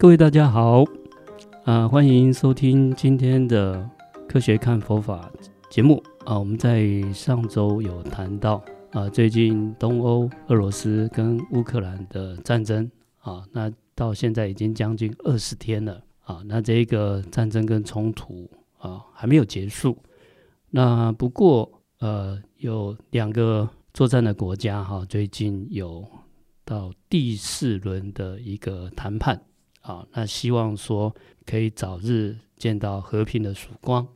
各位大家好，啊，欢迎收听今天的科学看佛法节目啊。我们在上周有谈到啊，最近东欧俄罗斯跟乌克兰的战争啊，那到现在已经将近二十天了啊。那这个战争跟冲突啊还没有结束。那不过呃，有两个作战的国家哈，最近有到第四轮的一个谈判。啊，那希望说可以早日见到和平的曙光，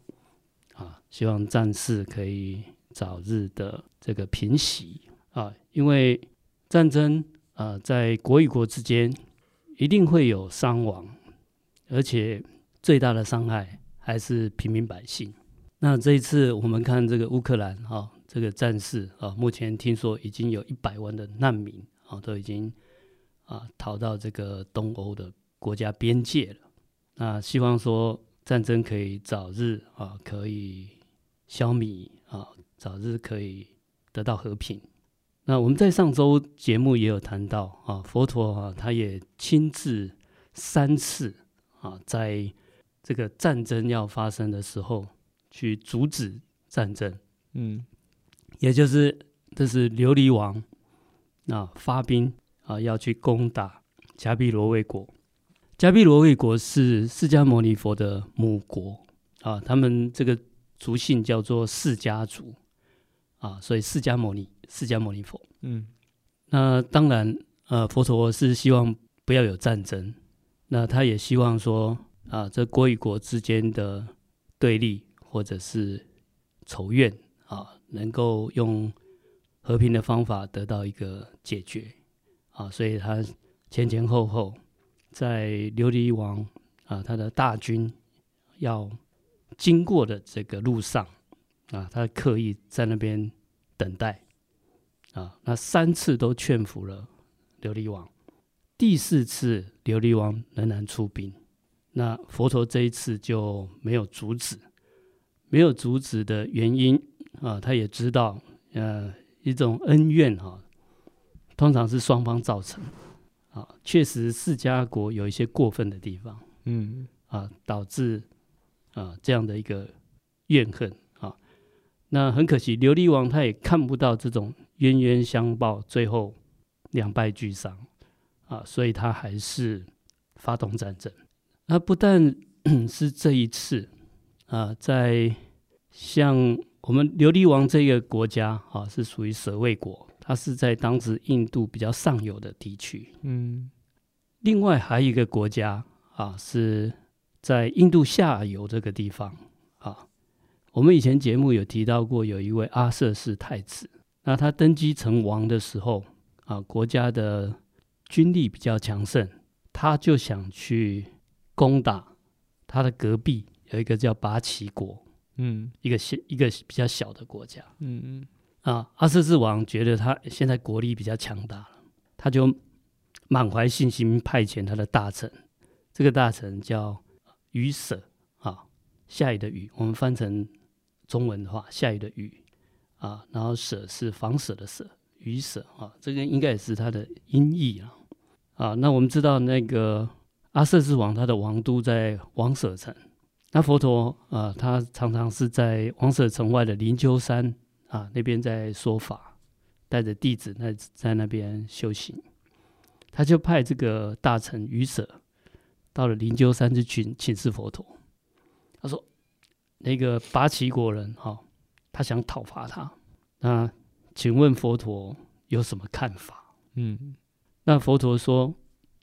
啊，希望战事可以早日的这个平息啊，因为战争啊，在国与国之间一定会有伤亡，而且最大的伤害还是平民百姓。那这一次我们看这个乌克兰哈，这个战事啊，目前听说已经有一百万的难民啊，都已经啊逃到这个东欧的。国家边界了，那希望说战争可以早日啊，可以消弭啊，早日可以得到和平。那我们在上周节目也有谈到啊，佛陀啊，他也亲自三次啊，在这个战争要发生的时候去阻止战争。嗯，也就是这是琉璃王啊发兵啊要去攻打迦毗罗卫国。迦毗罗卫国是释迦牟尼佛的母国啊，他们这个族姓叫做释迦族啊，所以释迦牟尼、释迦牟尼佛，嗯，那当然，呃，佛陀是希望不要有战争，那他也希望说啊，这国与国之间的对立或者是仇怨啊，能够用和平的方法得到一个解决啊，所以他前前后后。在琉璃王啊，他的大军要经过的这个路上啊，他刻意在那边等待啊，那三次都劝服了琉璃王，第四次琉璃王仍然出兵，那佛陀这一次就没有阻止，没有阻止的原因啊，他也知道，呃，一种恩怨哈，通常是双方造成。啊，确实，释迦国有一些过分的地方，嗯，啊，导致啊这样的一个怨恨啊。那很可惜，琉璃王他也看不到这种冤冤相报，最后两败俱伤啊，所以他还是发动战争。那不但 是这一次啊，在像我们琉璃王这个国家啊，是属于舍卫国。它是在当时印度比较上游的地区，嗯，另外还有一个国家啊，是在印度下游这个地方啊。我们以前节目有提到过，有一位阿瑟氏太子，那他登基成王的时候啊，国家的军力比较强盛，他就想去攻打他的隔壁有一个叫拔旗国，嗯，一个小一个比较小的国家，嗯嗯。啊，阿瑟之王觉得他现在国力比较强大了，他就满怀信心派遣他的大臣，这个大臣叫雨舍啊，下雨的雨，我们翻成中文的话，下雨的雨啊，然后舍是房舍的舍，雨舍啊，这个应该也是他的音译啊。啊，那我们知道那个阿瑟之王他的王都在王舍城，那佛陀啊，他常常是在王舍城外的灵鹫山。啊，那边在说法，带着弟子在在那边修行，他就派这个大臣于舍到了灵鹫山去请请示佛陀。他说：“那个拔齐国人哈、哦，他想讨伐他，那请问佛陀有什么看法？”嗯，那佛陀说，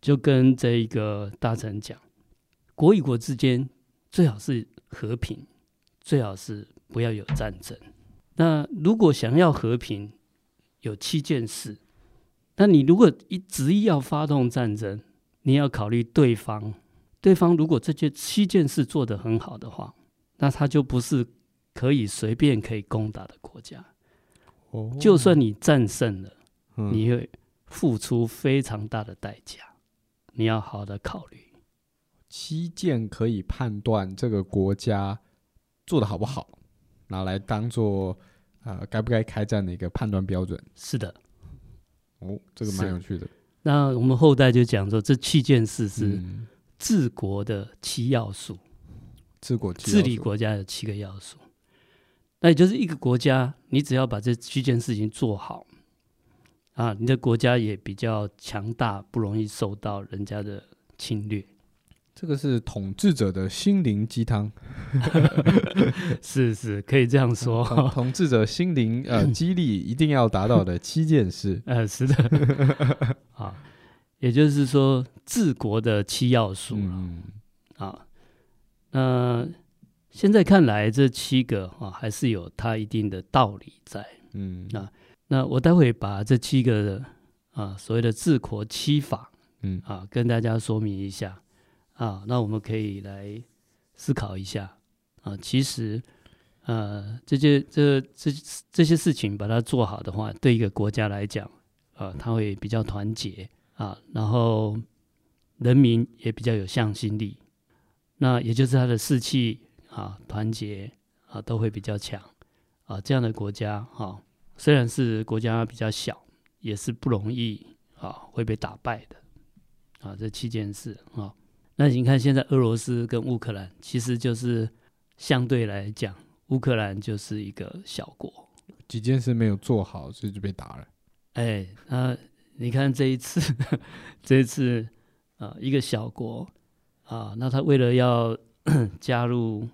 就跟这一个大臣讲，国与国之间最好是和平，最好是不要有战争。那如果想要和平，有七件事。那你如果一执意要发动战争，你要考虑对方。对方如果这些七件事做得很好的话，那他就不是可以随便可以攻打的国家。哦，就算你战胜了，嗯，你会付出非常大的代价。你要好好的考虑。七件可以判断这个国家做的好不好，拿来当做。啊，该不该开战的一个判断标准？是的，哦，这个蛮有趣的。那我们后代就讲说，这七件事是治国的七要素，治国治理国家的七个要素。那也就是一个国家，你只要把这七件事情做好，啊，你的国家也比较强大，不容易受到人家的侵略。这个是统治者的心灵鸡汤，是是，可以这样说。统，统治者心灵呃激励一定要达到的七件事，呃，是的，啊，也就是说治国的七要素嗯，啊，那现在看来这七个啊还是有它一定的道理在，嗯，那那我待会把这七个的啊所谓的治国七法，嗯。啊跟大家说明一下。啊，那我们可以来思考一下啊。其实，呃，这些这这这些事情把它做好的话，对一个国家来讲，啊，它会比较团结啊，然后人民也比较有向心力。那也就是它的士气啊、团结啊都会比较强啊。这样的国家啊，虽然是国家比较小，也是不容易啊会被打败的啊。这七件事啊。那你看，现在俄罗斯跟乌克兰，其实就是相对来讲，乌克兰就是一个小国，几件事没有做好，所以就被打了。哎，那你看这一次，这一次啊，一个小国啊，那他为了要 加入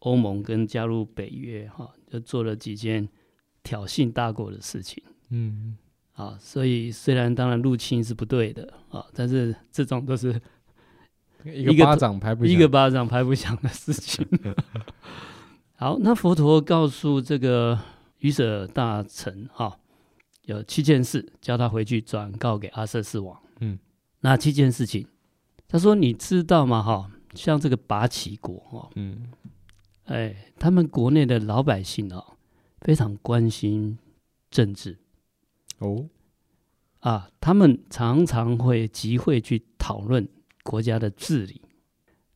欧盟跟加入北约，哈，就做了几件挑衅大国的事情。嗯，啊，所以虽然当然入侵是不对的啊，但是这种都是。一个巴掌拍不响，一个巴掌拍不响的事情。好，那佛陀告诉这个愚舍大臣哈，有七件事，叫他回去转告给阿舍世王。嗯，哪七件事情？他说：“你知道吗？哈，像这个拔旗国哈，嗯，哎，他们国内的老百姓啊，非常关心政治。哦，啊，他们常常会集会去讨论。”国家的治理，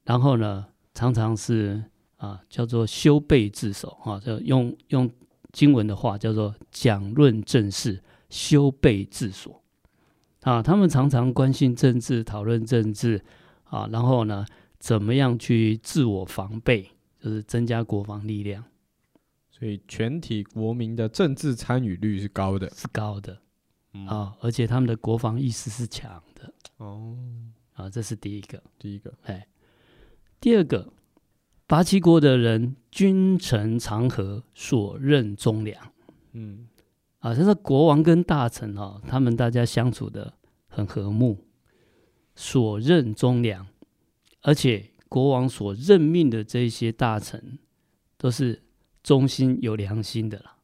然后呢，常常是啊，叫做修备自守啊，就用用经文的话叫做讲论政事，修备自所啊。他们常常关心政治，讨论政治啊，然后呢，怎么样去自我防备，就是增加国防力量。所以全体国民的政治参与率是高的，是高的啊，而且他们的国防意识是强的哦。啊，这是第一个，第一个，哎，第二个，拔齐国的人君臣长和，所任忠良。嗯，啊，就是国王跟大臣哈、哦，他们大家相处的很和睦，所任忠良，而且国王所任命的这些大臣都是忠心有良心的啦。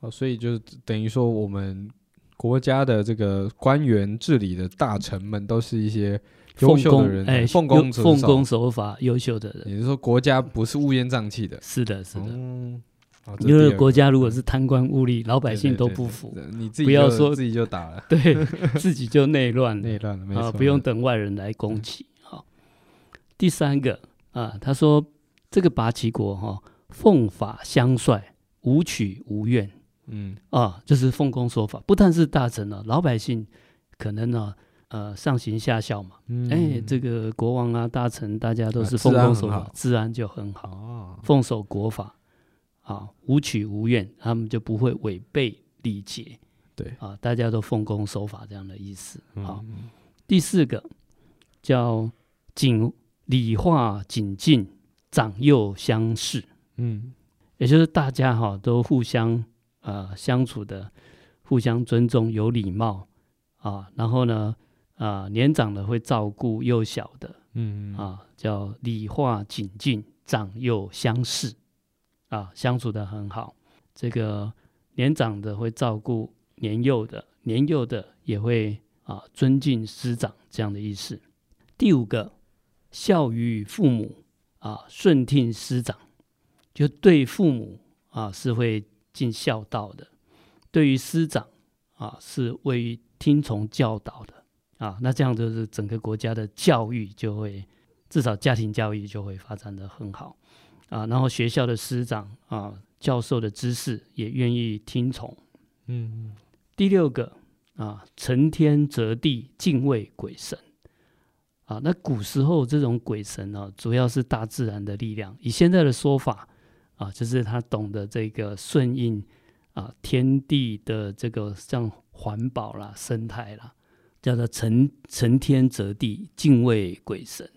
哦，所以就等于说我们国家的这个官员治理的大臣们都是一些。优秀的人，哎，奉公奉公守法，优秀的人。也就是说，国家不是乌烟瘴气的。是的，是的。嗯，因为国家如果是贪官污吏，老百姓都不服。你自己不要说自己就打了，对，自己就内乱，内乱了，没错。不用等外人来攻击。好，第三个啊，他说这个拔齐国哈，奉法相率，无取无怨。嗯啊，就是奉公守法，不但是大臣了，老百姓可能呢。呃，上行下效嘛，哎、嗯。欸，这个国王啊、大臣，大家都是奉公守法，啊、治安就很好，哦、奉守国法，啊，无取无怨，他们就不会违背礼节，对，啊，大家都奉公守法这样的意思。好，嗯、第四个叫谨礼化谨敬，长幼相视，嗯，也就是大家哈都互相呃相处的，互相尊重，有礼貌啊，然后呢。啊，年长的会照顾幼小的，嗯啊，叫礼化谨敬，长幼相视，啊，相处的很好。这个年长的会照顾年幼的，年幼的也会啊尊敬师长，这样的意思。第五个，孝于父母，啊，顺听师长，就对父母啊是会尽孝道的，对于师长啊是为听从教导的。啊，那这样就是整个国家的教育就会，至少家庭教育就会发展的很好，啊，然后学校的师长啊，教授的知识也愿意听从，嗯，第六个啊，承天择地，敬畏鬼神，啊，那古时候这种鬼神呢、啊，主要是大自然的力量。以现在的说法啊，就是他懂得这个顺应啊天地的这个像环保啦、生态啦，叫做承承天择地，敬畏鬼神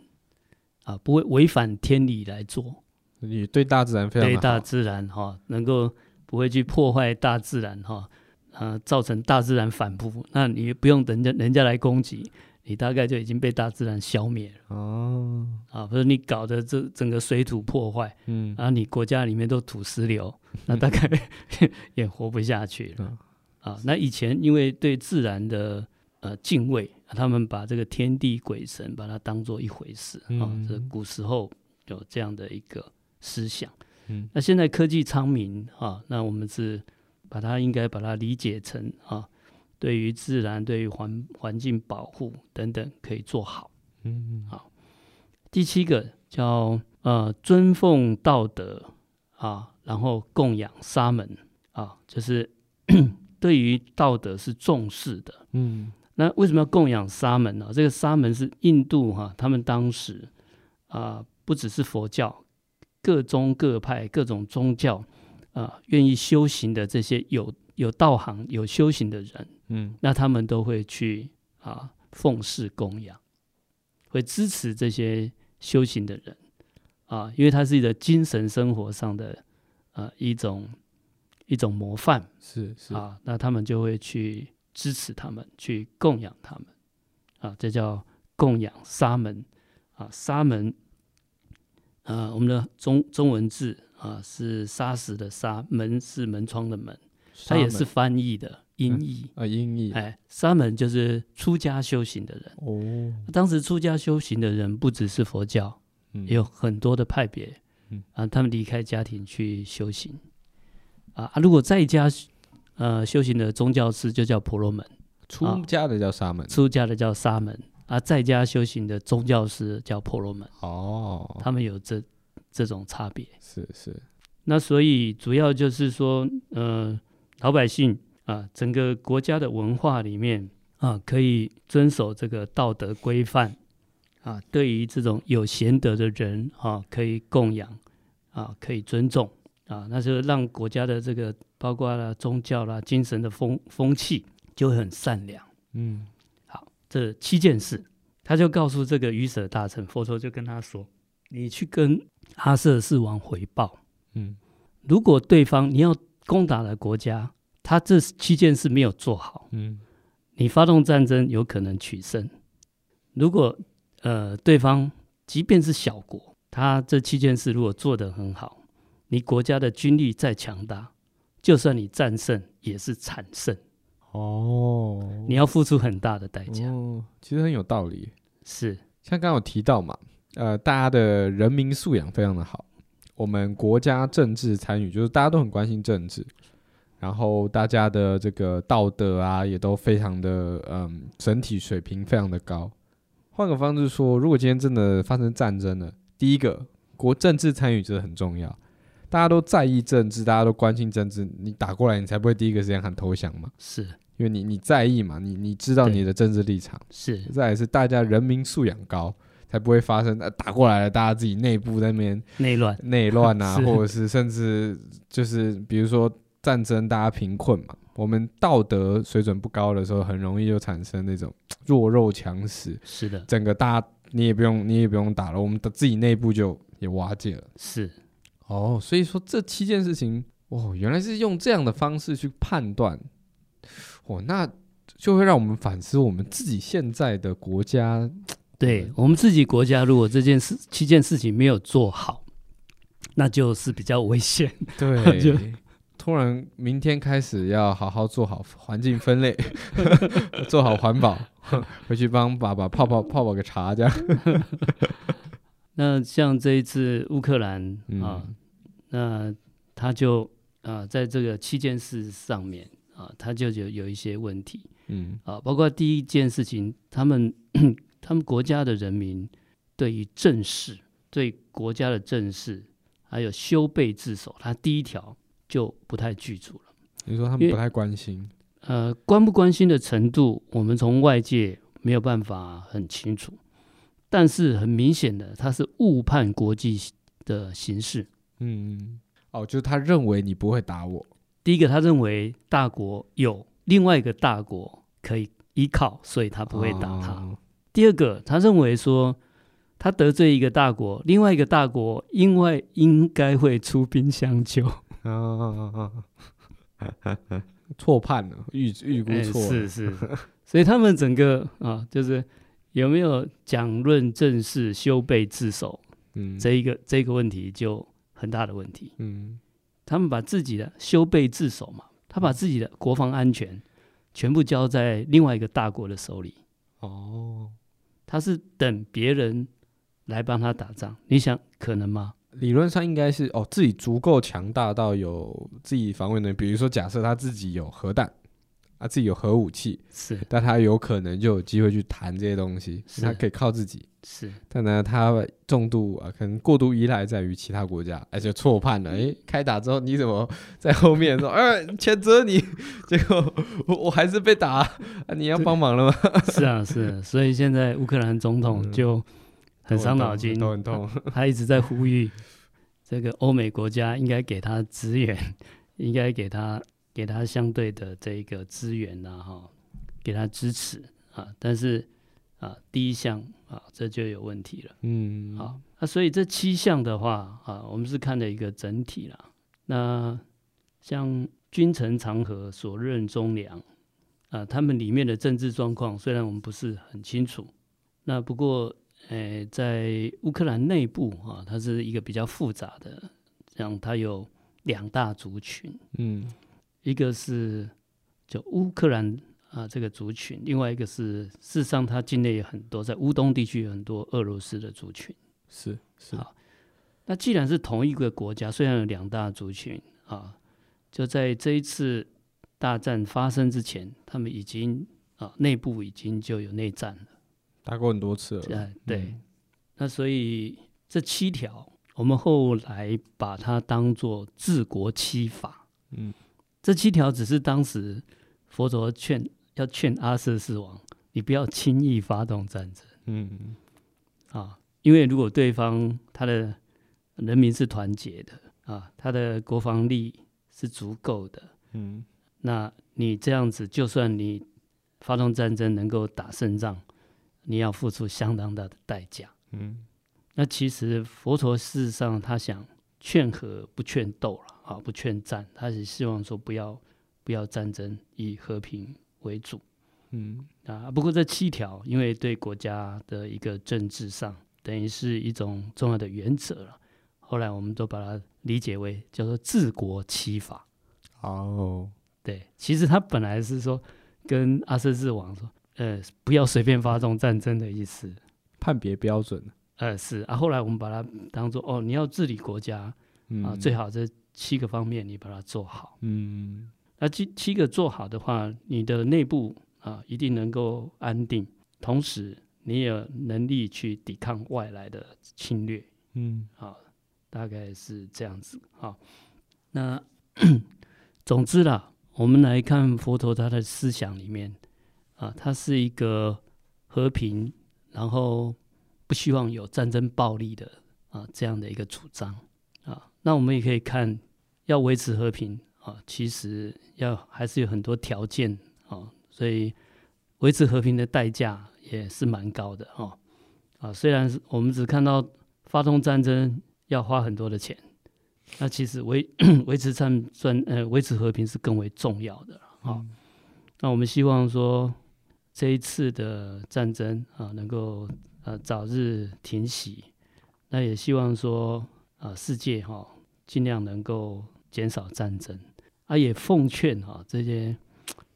啊，不会违反天理来做。你对大自然非常对大自然哈、啊，能够不会去破坏大自然哈，啊，造成大自然反扑，那你不用人家人家来攻击。你大概就已经被大自然消灭了哦，啊，不是你搞的这整个水土破坏，嗯，然后你国家里面都土石流，那大概 也活不下去了，嗯、啊。那以前因为对自然的呃敬畏，他们把这个天地鬼神把它当做一回事啊。嗯、这古时候有这样的一个思想，嗯，那现在科技昌明啊，那我们是把它应该把它理解成啊。对于自然、对于环环境保护等等，可以做好。嗯，好。第七个叫呃尊奉道德啊，然后供养沙门啊，就是 对于道德是重视的。嗯，那为什么要供养沙门呢？这个沙门是印度哈、啊，他们当时啊，不只是佛教，各宗各派、各种宗教啊，愿意修行的这些有有道行、有修行的人。嗯，那他们都会去啊奉事供养，会支持这些修行的人啊，因为他是一个精神生活上的啊一种一种模范，是是啊，那他们就会去支持他们，去供养他们。啊，这叫供养沙门。啊，沙门啊，我们的中中文字啊是沙石的沙，门是门窗的门，它也是翻译的。音译。啊，音译。哎，沙门就是出家修行的人。哦。当时出家修行的人不只是佛教，嗯、也有很多的派别，嗯、啊，他们离开家庭去修行。啊。如果在家呃修行的宗教师就叫婆罗门，出家的叫沙门，啊、出家的叫沙门啊，在家修行的宗教师叫婆罗门哦。他们有这这种差别，是是。那所以主要就是说，呃，老百姓。啊，整个国家的文化里面啊，可以遵守这个道德规范啊。对于这种有贤德的人啊，可以供养啊，可以尊重啊，那就让国家的这个包括了宗教啦、精神的风风气就会很善良。嗯，好，这七件事，他就告诉这个愚舍大臣，佛陀就跟他说：“你去跟阿舍世王回报，嗯，如果对方你要攻打的国家。”他这七件事没有做好，嗯，你发动战争有可能取胜。如果呃对方即便是小国，他这七件事如果做得很好，你国家的军力再强大，就算你战胜也是惨胜。哦，你要付出很大的代价。哦，其实很有道理。是，像刚刚有提到嘛，呃，大家的人民素养非常的好，我们国家政治参与，就是大家都很关心政治。然后大家的这个道德啊，也都非常的嗯，整体水平非常的高。换个方式说，如果今天真的发生战争了，第一个国政治参与真的很重要，大家都在意政治，大家都关心政治，你打过来，你才不会第一个时间喊投降嘛。是，因为你你在意嘛，你你知道你的政治立场。是，再来是大家人民素养高，才不会发生打过来了，大家自己内部在那边内乱内乱啊，或者是甚至就是比如说。战争，大家贫困嘛，我们道德水准不高的时候，很容易就产生那种弱肉强食。是的，整个大家你也不用，你也不用打了，我们的自己内部就也瓦解了。是，哦，所以说这七件事情，哦，原来是用这样的方式去判断，哦，那就会让我们反思我们自己现在的国家。对，我们自己国家，如果这件事七件事情没有做好，那就是比较危险。对。就突然，明天开始要好好做好环境分类，做好环保，回去帮爸爸泡泡泡泡个茶，这样。那像这一次乌克兰啊，嗯、那他就啊，在这个七件事上面啊，他就有有一些问题，嗯啊，包括第一件事情，他们 他们国家的人民对于政事、对国家的政事，还有修备自守，他第一条。就不太具足了。你说他们不太关心？呃，关不关心的程度，我们从外界没有办法很清楚。但是很明显的，他是误判国际的形势。嗯，哦，就是他认为你不会打我。第一个，他认为大国有另外一个大国可以依靠，所以他不会打他。哦、第二个，他认为说他得罪一个大国，另外一个大国因为应该会出兵相救。啊 错判了，预预估错了，是是，所以他们整个啊，就是有没有讲论正事、修备自守，嗯，这一个这个问题就很大的问题，嗯，他们把自己的修备自守嘛，他把自己的国防安全全部交在另外一个大国的手里，哦，他是等别人来帮他打仗，你想可能吗？理论上应该是哦，自己足够强大到有自己防卫能力。比如说，假设他自己有核弹，啊，自己有核武器，是，但他有可能就有机会去谈这些东西，他可以靠自己。是，但呢，他重度啊，可能过度依赖在于其他国家，而且错判了。诶，开打之后你怎么在后面说？哎，谴责你，结果我我还是被打，啊，你要帮忙了吗？是啊，是啊。所以现在乌克兰总统就。嗯很伤脑筋，都很痛。他一直在呼吁这个欧美国家应该给他资源，应该给他给他相对的这个资源呐，哈，给他支持啊。但是啊，第一项啊，这就有问题了。嗯，好，那所以这七项的话啊，我们是看的一个整体了。那像君臣长和，所任忠良啊，他们里面的政治状况，虽然我们不是很清楚，那不过。诶，在乌克兰内部啊，它是一个比较复杂的，像它有两大族群，嗯，一个是就乌克兰啊这个族群，另外一个是事实上它境内有很多在乌东地区有很多俄罗斯的族群，是是。好，那既然是同一个国家，虽然有两大族群啊，就在这一次大战发生之前，他们已经啊内部已经就有内战了。打过很多次了，对对，嗯、那所以这七条，我们后来把它当做治国七法。嗯，这七条只是当时佛陀劝要劝阿舍世王，你不要轻易发动战争。嗯啊，因为如果对方他的人民是团结的啊，他的国防力是足够的，嗯，那你这样子，就算你发动战争能够打胜仗。你要付出相当大的代价。嗯，那其实佛陀事实上他想劝和不劝斗了啊，不劝战，他是希望说不要不要战争，以和平为主。嗯啊，不过这七条因为对国家的一个政治上等于是一种重要的原则了，后来我们都把它理解为叫做治国七法。哦，对，其实他本来是说跟阿闍世王说。呃，不要随便发动战争的意思，判别标准。呃，是啊，后来我们把它当做哦，你要治理国家、嗯、啊，最好这七个方面你把它做好。嗯，那七七个做好的话，你的内部啊一定能够安定，同时你也有能力去抵抗外来的侵略。嗯，啊，大概是这样子。好，那 总之啦，我们来看佛陀他的思想里面。啊，他是一个和平，然后不希望有战争暴力的啊这样的一个主张啊。那我们也可以看，要维持和平啊，其实要还是有很多条件啊，所以维持和平的代价也是蛮高的哈。啊，虽然我们只看到发动战争要花很多的钱，那其实维 维持战争呃维持和平是更为重要的啊。嗯、那我们希望说。这一次的战争啊，能够呃早日停息。那也希望说啊，世界哈尽量能够减少战争。啊，也奉劝哈这些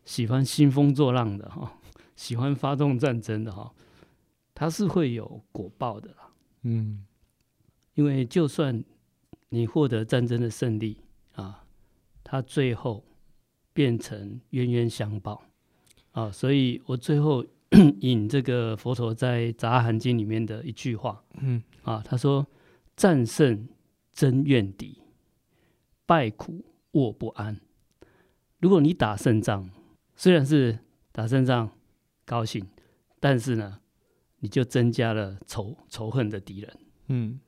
喜欢兴风作浪的哈，喜欢发动战争的哈，他是会有果报的啦。嗯，因为就算你获得战争的胜利啊，他最后变成冤冤相报。啊，所以我最后 引这个佛陀在《杂阿含经》里面的一句话，嗯，啊，他说：“战胜争怨敌，败苦卧不安。”如果你打胜仗，虽然是打胜仗高兴，但是呢，你就增加了仇仇恨的敌人，嗯，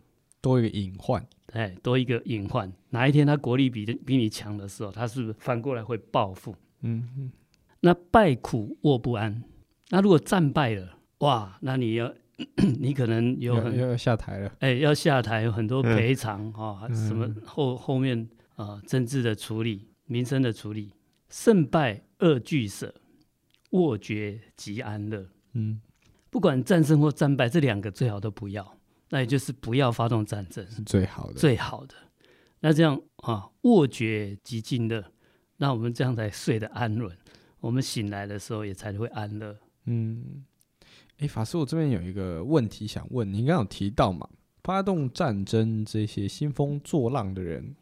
多一个隐患，哎，多一个隐患。哪一天他国力比比你强的时候，他是不是反过来会报复？嗯嗯。那败苦卧不安，那如果战败了，哇，那你要 你可能有很要要下台了，哎，要下台，有很多赔偿啊，嗯、什么后后面啊、呃，政治的处理，民生的处理，胜败二俱舍，卧绝即安乐。嗯。不管战胜或战败，这两个最好都不要，那也就是不要发动战争是最好的，最好的。那这样啊，卧觉即静乐，那我们这样才睡得安稳，我们醒来的时候也才会安乐。嗯，哎，法师，我这边有一个问题想问，你刚刚有提到嘛，发动战争这些兴风作浪的人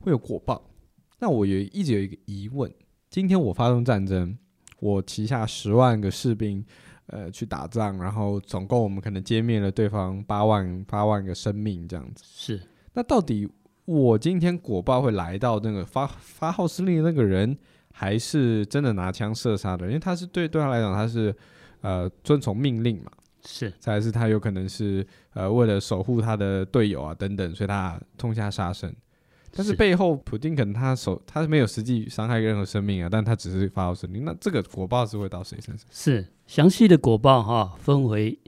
会有果报，那我有一直有一个疑问，今天我发动战争，我旗下十万个士兵。呃，去打仗，然后总共我们可能歼灭了对方八万八万个生命，这样子。是，那到底我今天果报会来到那个发发号施令的那个人，还是真的拿枪射杀的？因为他是对对他来讲，他是呃遵从命令嘛。是，再来是他有可能是呃为了守护他的队友啊等等，所以他痛下杀身。但是背后，普京可能他手他是没有实际伤害任何生命啊，但他只是发号施令。那这个果报是会到谁身上？是详细的果报哈，分为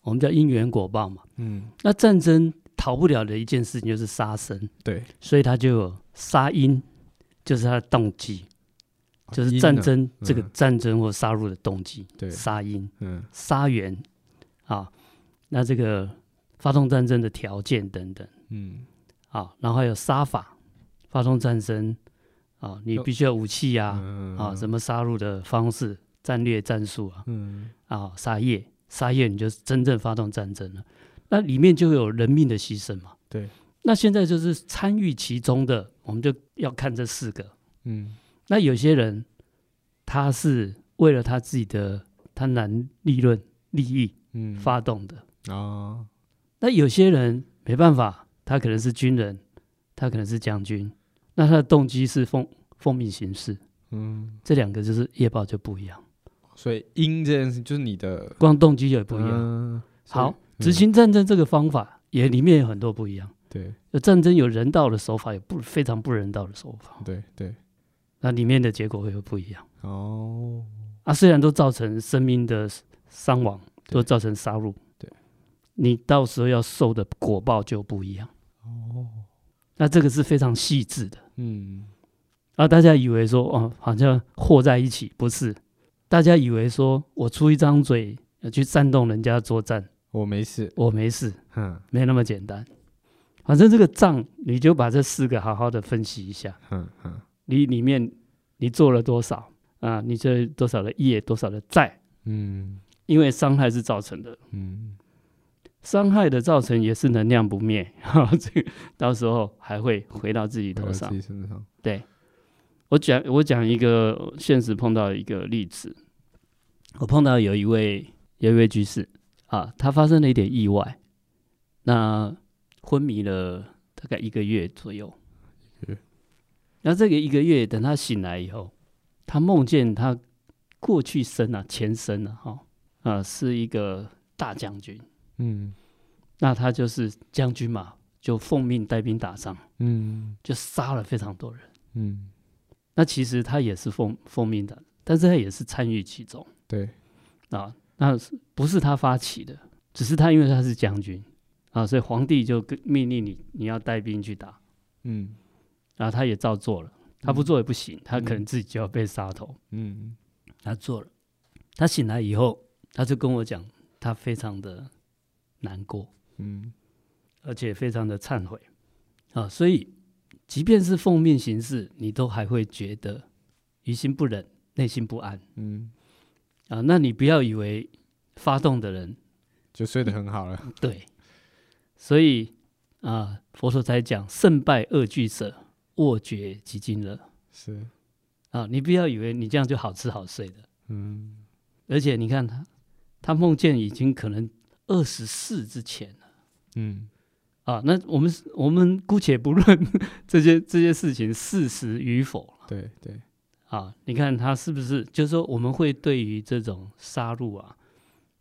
我们叫因缘果报嘛。嗯，那战争逃不了的一件事情就是杀生，对，所以他就有杀因，就是他的动机，就是战争这个战争或杀戮的动机。对，杀因，嗯，杀缘啊，那这个发动战争的条件等等，嗯。啊，然后还有杀法，发动战争啊，你必须要武器呀、啊，什么杀戮的方式、战略、战术啊，嗯、啊，杀业，杀业，你就真正发动战争了。那里面就有人命的牺牲嘛。对。那现在就是参与其中的，我们就要看这四个。嗯。那有些人他是为了他自己的贪婪利润利益，嗯，发动的啊。哦、那有些人没办法。他可能是军人，他可能是将军，那他的动机是奉奉命行事，嗯，这两个就是业报就不一样。所以因这件事就是你的光动机也不一样。嗯、好，执行战争这个方法也里面有很多不一样。对，有战争有人道的手法，有不非常不人道的手法。对对，那里面的结果会有不一样。哦，啊，虽然都造成生命的伤亡，都造成杀戮，对，你到时候要受的果报就不一样。哦，那这个是非常细致的，嗯，啊，大家以为说哦，好像和在一起，不是？大家以为说我出一张嘴去煽动人家作战，我没事，我没事，嗯，没那么简单。反正这个账，你就把这四个好好的分析一下，嗯嗯，你里面你做了多少啊？你这多少的业，多少的债？嗯，因为伤害是造成的，嗯。伤害的造成也是能量不灭，哈，这个到时候还会回到自己头上。自己身上。对，我讲我讲一个现实碰到一个例子，我碰到有一位有一位居士啊，他发生了一点意外，那昏迷了大概一个月左右。嗯。那这个一个月等他醒来以后，他梦见他过去生啊前生啊哈啊是一个大将军。嗯，那他就是将军嘛，就奉命带兵打仗，嗯，就杀了非常多人，嗯，那其实他也是奉奉命的，但是他也是参与其中，对，啊，那不是他发起的，只是他因为他是将军啊，所以皇帝就命令你你要带兵去打，嗯，然后他也照做了，他不做也不行，嗯、他可能自己就要被杀头，嗯，他做了，他醒来以后，他就跟我讲，他非常的。难过，嗯，而且非常的忏悔。啊，所以即便是奉命行事，你都还会觉得于心不忍，内心不安，嗯，啊，那你不要以为发动的人就睡得很好了，对，所以啊，佛陀才讲胜败二俱舍，卧绝即静乐，是啊，你不要以为你这样就好吃好睡的，嗯，而且你看他，他梦见已经可能。二十四之前了嗯，啊，那我们我们姑且不论 这些这些事情事实与否，对对，啊，你看他是不是？就是说，我们会对于这种杀戮啊，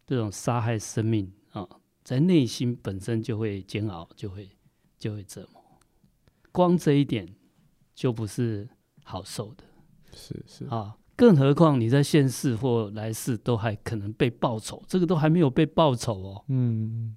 这种杀害生命啊，在内心本身就会煎熬，就会就会折磨。光这一点就不是好受的，是是。啊，更何况你在现世或来世都还可能被报仇，这个都还没有被报仇哦，嗯，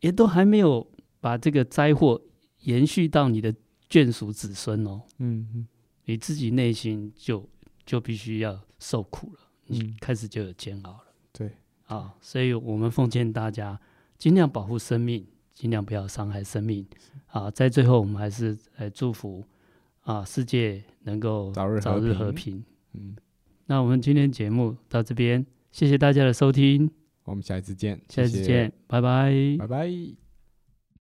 也都还没有把这个灾祸延续到你的眷属子孙哦，嗯嗯，你自己内心就就必须要受苦了，你，开始就有煎熬了，对，啊，所以我们奉劝大家尽量保护生命。尽量不要伤害生命。啊！在最后，我们还是来祝福啊，世界能够早日早日和平。嗯，那我们今天节目到这边，谢谢大家的收听，我们下一次见，下一次见，谢谢。拜拜，拜拜。